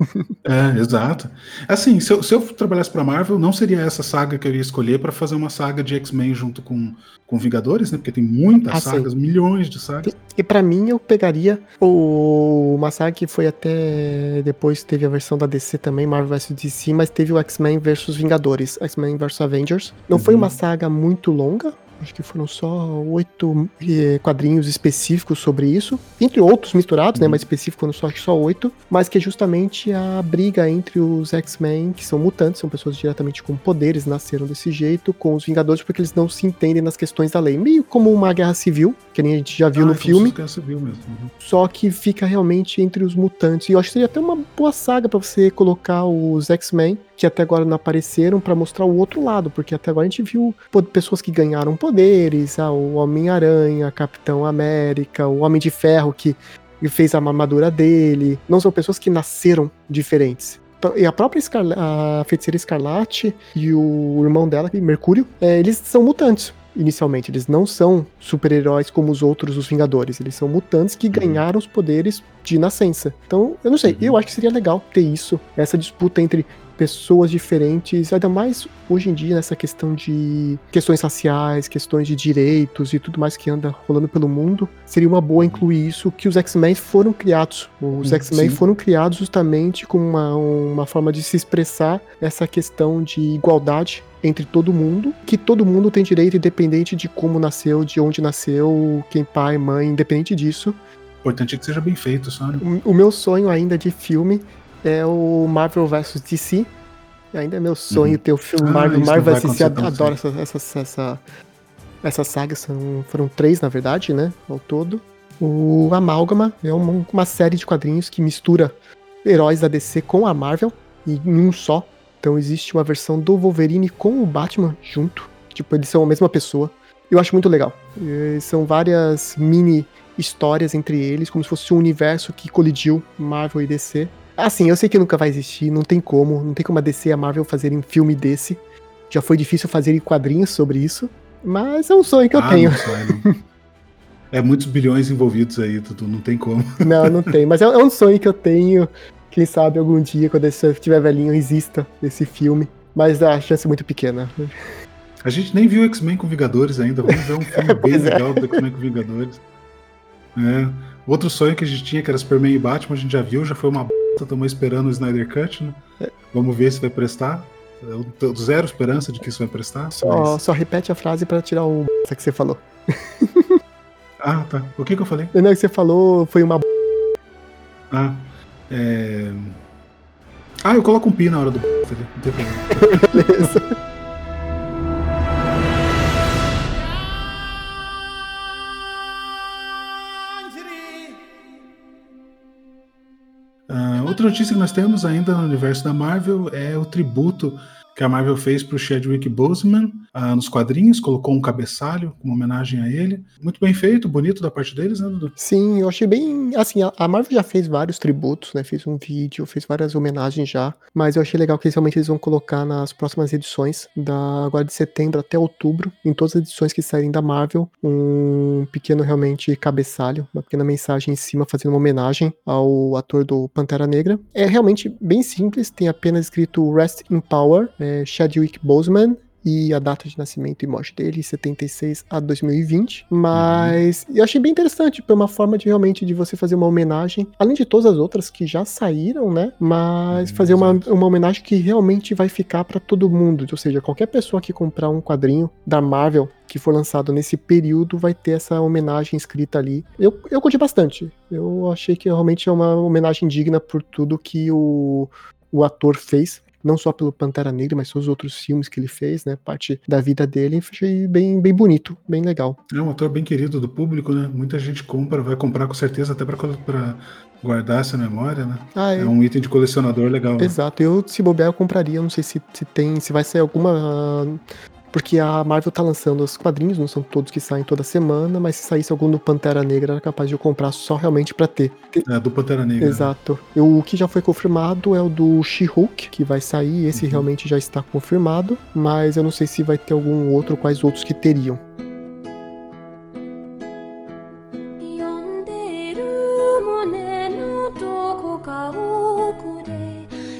(laughs) É, exato. Assim, se eu, se eu trabalhasse pra Marvel, não seria essa saga que eu ia escolher para fazer uma saga de X-Men junto com, com Vingadores, né? Porque tem muitas ah, sagas, sim. milhões de sagas. E para mim, eu pegaria o, uma saga que foi até depois teve a versão da DC também, Marvel vs DC, mas teve o X-Men vs Vingadores, X-Men vs Avengers. Não uhum. foi uma saga muito longa, acho que foram só oito eh, quadrinhos específicos sobre isso, entre outros misturados, né, uhum. né, mas específicos foram só, só oito, mas que é justamente a briga entre os X-Men, que são mutantes, são pessoas diretamente com poderes, nasceram desse jeito, com os Vingadores, porque eles não se entendem nas questões da lei, meio como uma guerra civil, que nem a gente já viu ah, no filme, uhum. só que fica realmente entre os mutantes, e eu acho que seria até uma boa saga para você colocar os X-Men que até agora não apareceram para mostrar o outro lado, porque até agora a gente viu pessoas que ganharam poderes, ah, o Homem-Aranha, Capitão América, o Homem de Ferro que fez a armadura dele. Não são pessoas que nasceram diferentes. Então, e a própria Escarla a Feiticeira Escarlate e o irmão dela, Mercúrio, é, eles são mutantes inicialmente. Eles não são super-heróis como os outros, os Vingadores. Eles são mutantes que uhum. ganharam os poderes de nascença. Então, eu não sei, uhum. eu acho que seria legal ter isso, essa disputa entre pessoas diferentes, ainda mais hoje em dia nessa questão de questões raciais, questões de direitos e tudo mais que anda rolando pelo mundo, seria uma boa incluir isso que os X-Men foram criados. Os X-Men foram criados justamente com uma, uma forma de se expressar essa questão de igualdade entre todo mundo, que todo mundo tem direito independente de como nasceu, de onde nasceu, quem pai, mãe, independente disso. O importante é que seja bem feito, sabe? O, o meu sonho ainda de filme é o Marvel vs DC. Ainda é meu sonho uhum. ter o filme ah, Marvel, Marvel vs DC. Adoro essa, essa, essa, essa saga. São, foram três, na verdade, né? Ao todo. O Amálgama é uma, uma série de quadrinhos que mistura heróis da DC com a Marvel em um só. Então existe uma versão do Wolverine com o Batman junto. Tipo, eles são a mesma pessoa. Eu acho muito legal. E são várias mini histórias entre eles, como se fosse um universo que colidiu Marvel e DC. Assim, eu sei que nunca vai existir, não tem como, não tem como a DC e a Marvel fazerem filme desse. Já foi difícil fazer quadrinhos sobre isso, mas é um sonho que eu ah, tenho. Não, não. É muitos bilhões envolvidos aí, Tutu, não tem como. Não, não tem, mas é, é um sonho que eu tenho. Quem sabe algum dia, quando eu estiver velhinho, exista esse filme. Mas a chance é muito pequena. A gente nem viu X-Men com Vingadores ainda. Vamos ver um (laughs) filme bem é. legal do X-Men com Vingadores. É. Outro sonho que a gente tinha, que era Superman e Batman, a gente já viu, já foi uma b. Estamos esperando o Snyder Cut, né? É. Vamos ver se vai prestar. Eu tô zero esperança de que isso vai prestar. Só, mas... só repete a frase para tirar o b... que você falou. ah, tá. O que, que eu falei? Não, que você falou foi uma b... Ah, é... Ah, eu coloco um pi na hora do. Não tem problema. (laughs) Beleza. Uh, outra notícia que nós temos ainda no universo da Marvel é o tributo que a Marvel fez para o Chadwick Boseman ah, nos quadrinhos, colocou um cabeçalho como homenagem a ele. Muito bem feito, bonito da parte deles, né, Dudu? Sim, eu achei bem. Assim, a Marvel já fez vários tributos, né? Fez um vídeo, fez várias homenagens já. Mas eu achei legal que realmente eles vão colocar nas próximas edições, da agora de setembro até outubro, em todas as edições que saírem da Marvel, um pequeno realmente cabeçalho, uma pequena mensagem em cima fazendo uma homenagem ao ator do Pantera Negra. É realmente bem simples, tem apenas escrito Rest in Power é, Chadwick Boseman e a data de nascimento e morte dele, 76 a 2020. Mas uhum. eu achei bem interessante, foi uma forma de realmente de você fazer uma homenagem, além de todas as outras que já saíram, né? Mas uhum, fazer uma, uma homenagem que realmente vai ficar para todo mundo. Ou seja, qualquer pessoa que comprar um quadrinho da Marvel que for lançado nesse período vai ter essa homenagem escrita ali. Eu, eu curti bastante. Eu achei que realmente é uma homenagem digna por tudo que o, o ator fez não só pelo Pantera Negra, mas todos os outros filmes que ele fez, né? Parte da vida dele, achei bem, bem bonito, bem legal. É um ator bem querido do público, né? Muita gente compra, vai comprar com certeza até para guardar essa memória, né? Ah, é um item de colecionador legal. Né? Exato, eu se bobear eu compraria, não sei se, se tem, se vai ser alguma Porque a Marvel tá lançando os quadrinhos, não são todos que saem toda semana, mas se saísse algum do Pantera Negra, era capaz de eu comprar só realmente pra ter. É, do Pantera Negra. Exato. Eu, o que já foi confirmado é o do She-Hulk, que vai sair. Esse uhum. realmente já está confirmado, mas eu não sei se vai ter algum outro, quais outros que teriam.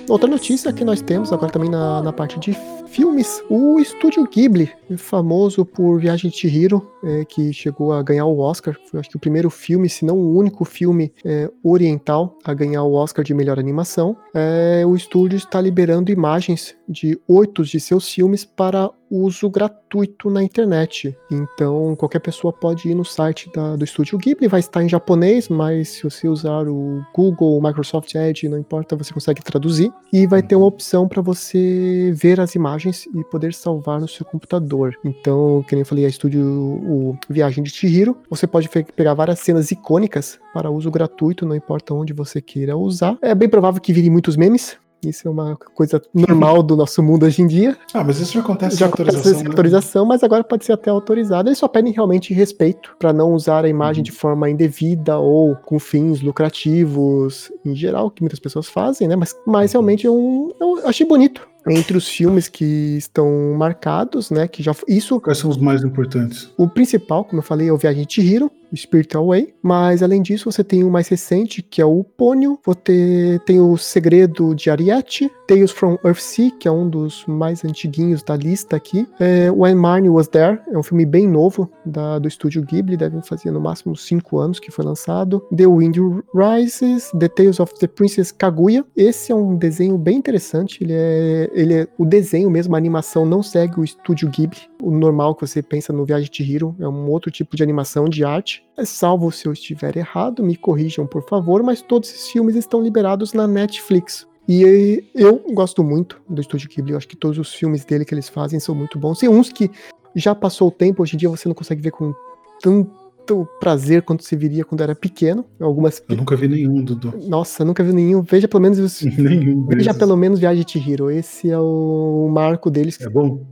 Outra notícia que nós temos agora também na, na parte de filmes, o estúdio Ghibli, famoso por Viagem de Chihiro, é, que chegou a ganhar o Oscar, foi acho que o primeiro filme, se não o único filme é, oriental a ganhar o Oscar de melhor animação. É, o estúdio está liberando imagens de oito de seus filmes para uso gratuito na internet. Então, qualquer pessoa pode ir no site da, do Estúdio Ghibli, vai estar em japonês, mas se você usar o Google, o Microsoft Edge, não importa, você consegue traduzir. E vai ter uma opção para você ver as imagens e poder salvar no seu computador. Então, que nem eu falei, a Estúdio o Viagem de Chihiro, você pode pegar várias cenas icônicas para uso gratuito, não importa onde você queira usar. É bem provável que vire muitos memes, isso é uma coisa normal do nosso mundo hoje em dia. Ah, mas isso já acontece já sem autorização. Sem né? autorização, mas agora pode ser até autorizado. Eles só pedem realmente respeito para não usar a imagem uhum. de forma indevida ou com fins lucrativos, em geral, que muitas pessoas fazem, né? Mas, mas realmente é um, eu achei bonito entre os filmes que estão marcados, né? Que já isso. Quais são os mais importantes? O principal, como eu falei, é o Viagem de Chihiro, Spirit Away. Mas além disso, você tem o mais recente, que é o Pônio. Você tem o Segredo de Ariete, Tales from Earthsea, que é um dos mais antiguinhos da lista aqui. É, When Marnie Was There, é um filme bem novo da, do estúdio Ghibli, deve fazer no máximo 5 anos que foi lançado. The Wind Rises, The Tales of the Princess Kaguya. Esse é um desenho bem interessante, ele é ele é, o desenho mesmo, a animação não segue o estúdio Ghibli. O normal que você pensa no Viagem de Hiro é um outro tipo de animação de arte. É salvo se eu estiver errado, me corrijam por favor, mas todos esses filmes estão liberados na Netflix. E eu gosto muito do estúdio Ghibli, eu acho que todos os filmes dele que eles fazem são muito bons. Tem uns que já passou o tempo, hoje em dia você não consegue ver com tanto tanto prazer quanto se viria quando era pequeno. Algumas... Eu nunca vi nenhum, Dudu. Nossa, nunca vi nenhum. Veja pelo menos os... (laughs) nenhum Veja pelo menos Viagem de Hiro. Esse é o marco deles. É bom?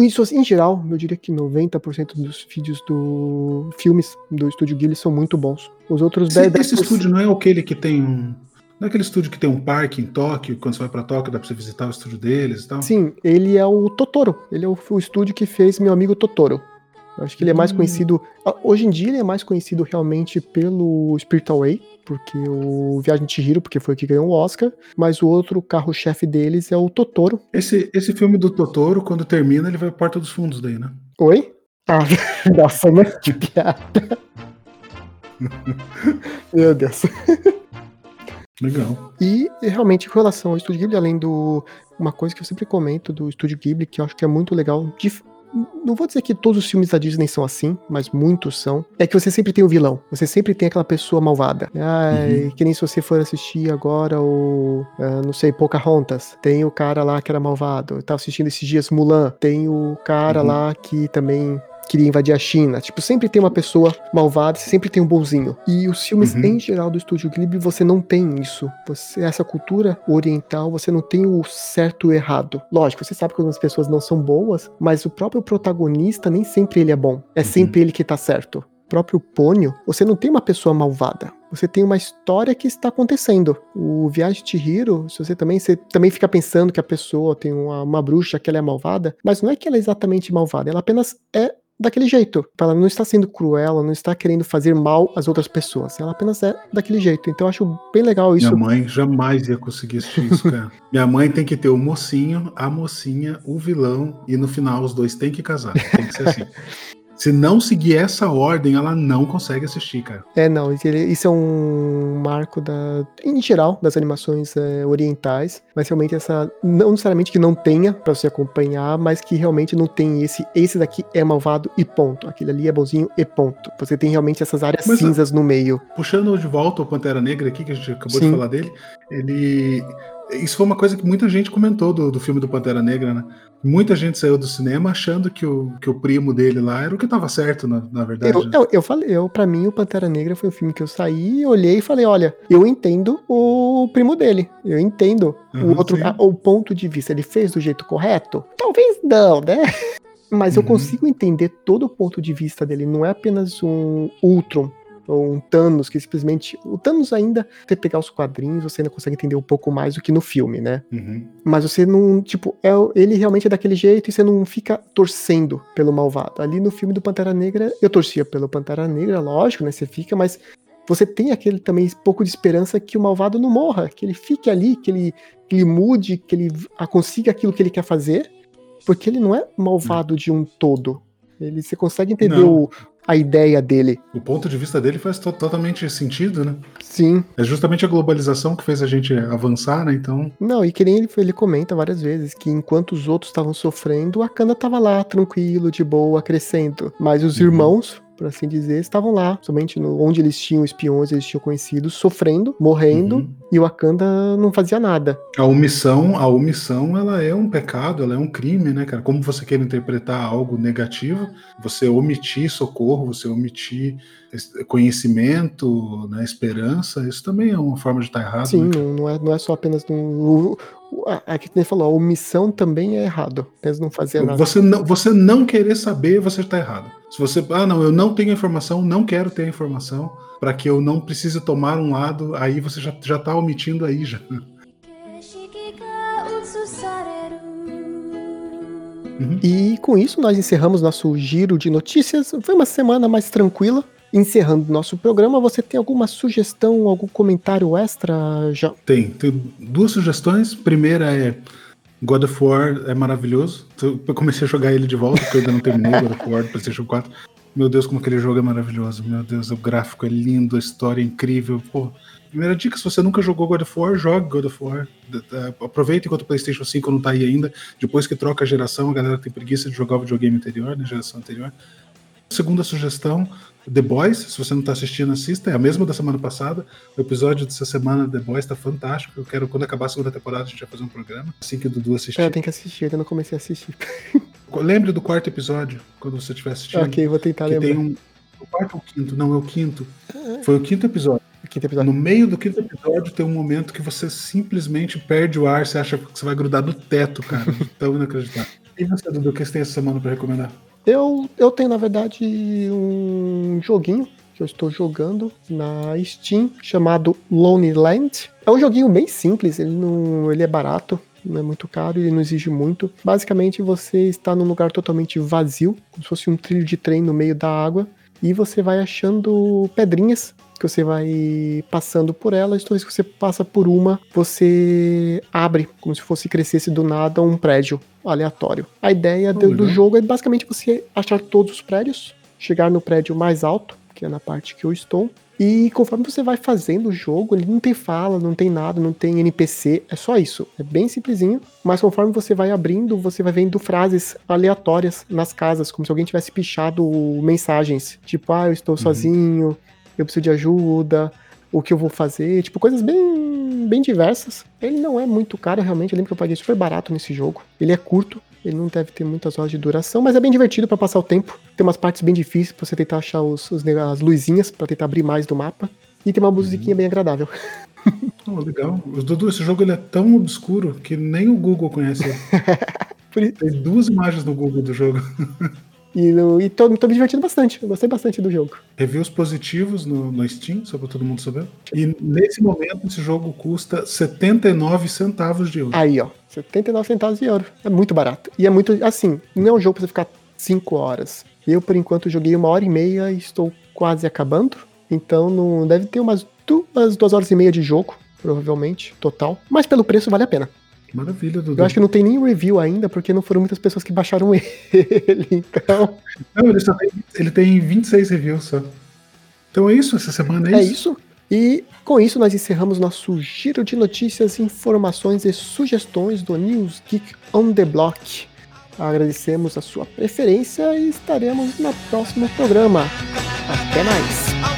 Isso, em geral, eu diria que 90% dos vídeos do filmes do Estúdio Ghibli são muito bons. Os outros Sim, 10, 10 Esse estúdio não é aquele que tem um... Não é aquele estúdio que tem um parque em Tóquio, quando você vai para Tóquio dá para você visitar o estúdio deles e tal? Sim, ele é o Totoro. Ele é o, o estúdio que fez meu amigo Totoro. Eu acho que ele é mais conhecido. Hoje em dia ele é mais conhecido realmente pelo Spirit Away, porque o Viagem de Chihiro, porque foi o que ganhou o Oscar, mas o outro carro-chefe deles é o Totoro. Esse, esse filme do Totoro, quando termina, ele vai pra Porta dos Fundos daí, né? Oi? Ah, (laughs) nossa, né? Que piada. (laughs) Meu Deus. Legal. E realmente, em relação ao Estúdio Ghibli, além do. Uma coisa que eu sempre comento do Estúdio Ghibli, que eu acho que é muito legal, não vou dizer que todos os filmes da Disney são assim, mas muitos são. É que você sempre tem o vilão. Você sempre tem aquela pessoa malvada. Ai, uhum. Que nem se você for assistir agora o. Uh, não sei, Pocahontas. Tem o cara lá que era malvado. Eu tava assistindo esses dias Mulan. Tem o cara uhum. lá que também queria invadir a China. Tipo, sempre tem uma pessoa malvada, sempre tem um bonzinho. E os filmes uhum. em geral do Estúdio Ghibli, você não tem isso. Você, essa cultura oriental, você não tem o certo e o errado. Lógico, você sabe que algumas pessoas não são boas, mas o próprio protagonista nem sempre ele é bom. É uhum. sempre ele que tá certo. O próprio Pônio, você não tem uma pessoa malvada. Você tem uma história que está acontecendo. O Viagem de Hiro, se você também, você também fica pensando que a pessoa tem uma, uma bruxa, que ela é malvada, mas não é que ela é exatamente malvada, ela apenas é daquele jeito. Ela não está sendo cruel, ela não está querendo fazer mal às outras pessoas. Ela apenas é daquele jeito. Então eu acho bem legal isso. Minha mãe jamais ia conseguir assistir isso, cara. (laughs) Minha mãe tem que ter o mocinho, a mocinha, o vilão e no final os dois têm que casar. Tem que ser assim. (laughs) Se não seguir essa ordem, ela não consegue assistir, cara. É, não. Isso é um marco da, em geral, das animações é, orientais. Mas realmente essa, não necessariamente que não tenha para você acompanhar, mas que realmente não tem esse, esse daqui é malvado e ponto. Aquele ali é bonzinho e ponto. Você tem realmente essas áreas mas, cinzas no meio. Puxando de volta o Pantera Negra aqui, que a gente acabou Sim. de falar dele, ele isso foi uma coisa que muita gente comentou do, do filme do Pantera Negra, né? Muita gente saiu do cinema achando que o, que o primo dele lá era o que estava certo, na, na verdade. Eu, né? eu, eu, falei, eu, pra mim, o Pantera Negra foi um filme que eu saí, olhei e falei: olha, eu entendo o primo dele. Eu entendo uhum, o outro, a, o ponto de vista. Ele fez do jeito correto? Talvez não, né? (laughs) Mas uhum. eu consigo entender todo o ponto de vista dele. Não é apenas um Ultron ou um Thanos que simplesmente. O Thanos ainda, você pegar os quadrinhos, você ainda consegue entender um pouco mais do que no filme, né? Uhum. Mas você não. Tipo, é, ele realmente é daquele jeito e você não fica torcendo pelo malvado. Ali no filme do Pantera Negra, eu torcia pelo Pantera Negra, lógico, né? Você fica, mas você tem aquele também pouco de esperança que o malvado não morra, que ele fique ali, que ele, que ele mude, que ele consiga aquilo que ele quer fazer porque ele não é malvado de um todo. Ele, você consegue entender o, a ideia dele. O ponto de vista dele faz to totalmente sentido, né? Sim. É justamente a globalização que fez a gente avançar, né? Então. Não, e que nem ele, ele comenta várias vezes que enquanto os outros estavam sofrendo, a Kanda tava lá, tranquilo, de boa, crescendo. Mas os uhum. irmãos por assim dizer, estavam lá, somente no, onde eles tinham espiões, eles tinham conhecidos, sofrendo, morrendo, uhum. e o Wakanda não fazia nada. A omissão, a omissão, ela é um pecado, ela é um crime, né, cara? Como você quer interpretar algo negativo, você omitir socorro, você omitir conhecimento, né, esperança, isso também é uma forma de estar errado. Sim, né? não, é, não é só apenas um, é que falou, a omissão também é errado. Eles não fazer nada. Você não, você não querer saber, você está errado. Se você, ah, não, eu não tenho informação, não quero ter informação, para que eu não precise tomar um lado, aí você já, já tá omitindo aí já. Uhum. E com isso nós encerramos nosso giro de notícias. Foi uma semana mais tranquila. Encerrando nosso programa, você tem alguma sugestão, algum comentário extra, já? Tem, tem duas sugestões. Primeira é God of War é maravilhoso. Eu comecei a jogar ele de volta, porque eu ainda não terminei God of War do PlayStation 4. Meu Deus, como aquele jogo é maravilhoso. Meu Deus, o gráfico é lindo, a história é incrível. Pô, primeira dica, se você nunca jogou God of War, jogue God of War. Aproveite enquanto o PlayStation 5 não tá aí ainda. Depois que troca a geração, a galera tem preguiça de jogar o videogame anterior, na né, geração anterior. Segunda sugestão, The Boys, se você não está assistindo, assista. É a mesma da semana passada. O episódio dessa semana The Boys está fantástico. Eu quero, quando acabar a segunda temporada, a gente vai fazer um programa. Assim que o Dudu assistir. É, tem que assistir, eu ainda não comecei a assistir. Lembre do quarto episódio, quando você estiver assistindo. Ok, vou tentar lembrar. Tem um, o quarto ou o quinto? Não, é o quinto. Foi o quinto episódio. O quinto episódio. No meio do quinto episódio tem um momento que você simplesmente perde o ar, você acha que você vai grudar no teto, cara. (laughs) Tão inacreditável. E você, Dudu, o que você tem essa semana para recomendar? Eu, eu tenho, na verdade, um joguinho que eu estou jogando na Steam chamado Lonely Land. É um joguinho bem simples, ele, não, ele é barato, não é muito caro, ele não exige muito. Basicamente, você está num lugar totalmente vazio, como se fosse um trilho de trem no meio da água, e você vai achando pedrinhas que você vai passando por elas, toda vez que você passa por uma, você abre, como se fosse crescesse do nada um prédio aleatório. A ideia do, do jogo é basicamente você achar todos os prédios, chegar no prédio mais alto, que é na parte que eu estou, e conforme você vai fazendo o jogo, ele não tem fala, não tem nada, não tem NPC, é só isso. É bem simplesinho, mas conforme você vai abrindo, você vai vendo frases aleatórias nas casas, como se alguém tivesse pichado mensagens, tipo, ah, eu estou uhum. sozinho, eu preciso de ajuda, o que eu vou fazer, tipo, coisas bem, bem diversas. Ele não é muito caro, realmente, eu lembro que eu paguei super barato nesse jogo. Ele é curto, ele não deve ter muitas horas de duração, mas é bem divertido para passar o tempo. Tem umas partes bem difíceis pra você tentar achar os, os as luzinhas para tentar abrir mais do mapa. E tem uma musiquinha uhum. bem agradável. (laughs) Oh, legal. Dudu, esse jogo ele é tão obscuro que nem o Google conhece. (laughs) Tem duas imagens no Google do jogo. E, no, e tô, tô, me divertindo bastante. Eu gostei bastante do jogo. Reviews positivos no, no Steam, só pra todo mundo saber. E nesse momento, esse jogo custa 79 centavos de euro. Aí, ó. 79 centavos de euro. É muito barato. E é muito. Assim, não é um jogo pra você ficar 5 horas. Eu, por enquanto, joguei uma hora e meia e estou quase acabando. Então, não deve ter umas duas, duas horas e meia de jogo, provavelmente, total. Mas pelo preço vale a pena. Maravilha, Dudu. Eu acho que não tem nem review ainda, porque não foram muitas pessoas que baixaram (laughs) ele, então... Não, ele, só tem, ele tem 26 reviews só. Então é isso, essa semana é, é isso. É isso. E com isso nós encerramos nosso giro de notícias, informações e sugestões do News Geek on the Block. Agradecemos a sua preferência e estaremos no próximo programa. Até mais!